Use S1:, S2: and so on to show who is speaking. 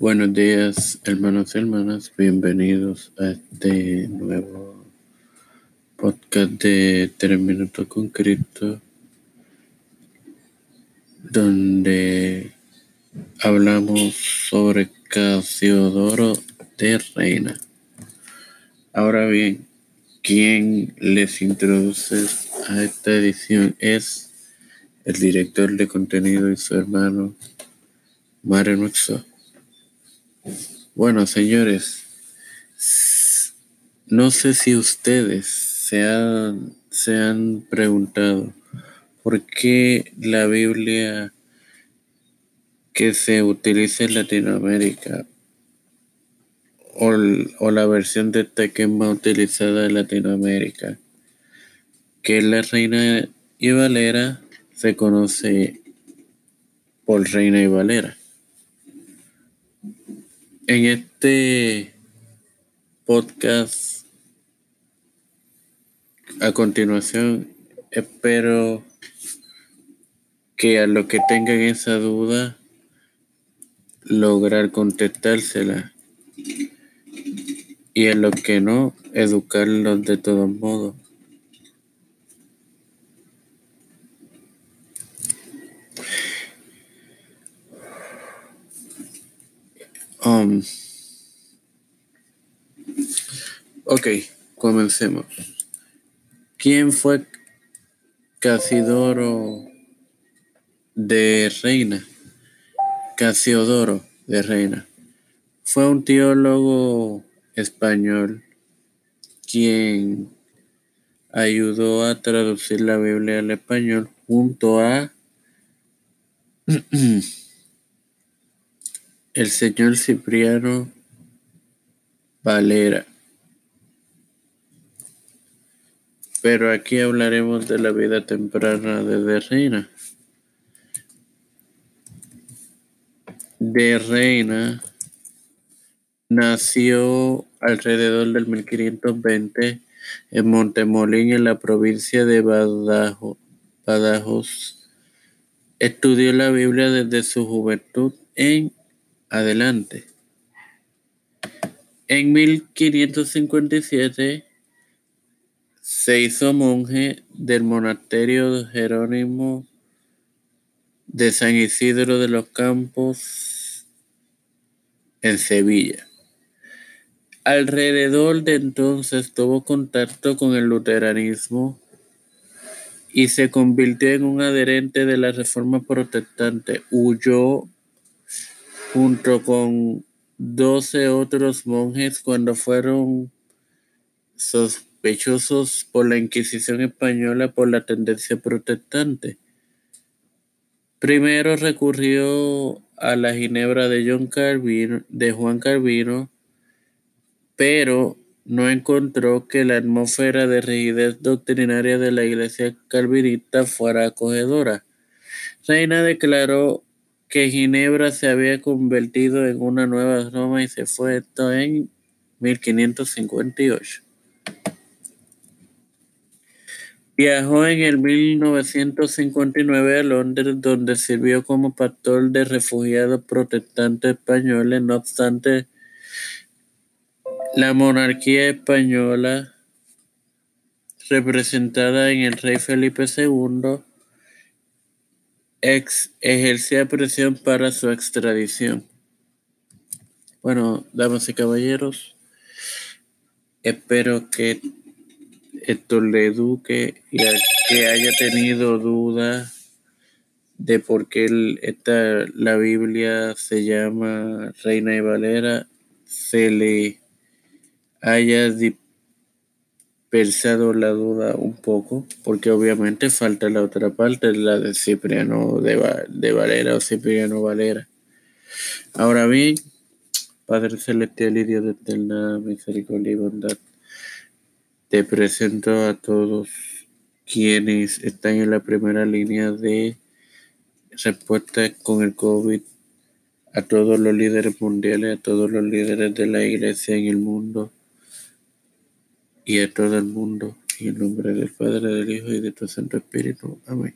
S1: Buenos días, hermanos y hermanas. Bienvenidos a este nuevo podcast de Tres Minutos con Cristo, donde hablamos sobre Casiodoro de Reina. Ahora bien, quien les introduce a esta edición es el director de contenido y su hermano Mario Nuxo. Bueno, señores, no sé si ustedes se han, se han preguntado por qué la Biblia que se utiliza en Latinoamérica o, o la versión de más utilizada en Latinoamérica, que es la Reina y Valera, se conoce por Reina y Valera. En este podcast, a continuación, espero que a los que tengan esa duda, lograr contestársela. Y a los que no, educarlos de todos modos. Um, ok, comencemos. ¿Quién fue Casidoro de Reina? Casiodoro de Reina. Fue un teólogo español quien ayudó a traducir la Biblia al español junto a el señor Cipriano Valera. Pero aquí hablaremos de la vida temprana de Reina. De Reina nació alrededor del 1520 en Montemolín, en la provincia de Badajoz. Estudió la Biblia desde su juventud en adelante. En 1557 se hizo monje del monasterio de Jerónimo de San Isidro de los Campos en Sevilla. Alrededor de entonces tuvo contacto con el luteranismo y se convirtió en un adherente de la reforma protestante. Huyó junto con doce otros monjes cuando fueron sospechosos por la Inquisición española por la tendencia protestante. Primero recurrió a la Ginebra de, John Calvino, de Juan Calvino, pero no encontró que la atmósfera de rigidez doctrinaria de la iglesia calvinista fuera acogedora. Reina declaró que Ginebra se había convertido en una nueva Roma y se fue esto en 1558. Viajó en el 1959 a Londres, donde sirvió como pastor de refugiados protestantes españoles. No obstante, la monarquía española, representada en el rey Felipe II, ex ejercía presión para su extradición. Bueno, damas y caballeros, espero que esto le eduque y que haya tenido duda de por qué esta, la Biblia se llama Reina y Valera, se le haya dispersado la duda un poco, porque obviamente falta la otra parte, la de Cipriano de, de Valera o Cipriano Valera. Ahora bien, Padre Celestial y Dios de eterna misericordia y bondad, te presento a todos quienes están en la primera línea de respuesta con el COVID, a todos los líderes mundiales, a todos los líderes de la iglesia en el mundo y a todo el mundo. En el nombre del Padre, del Hijo y de tu Santo Espíritu. Amén.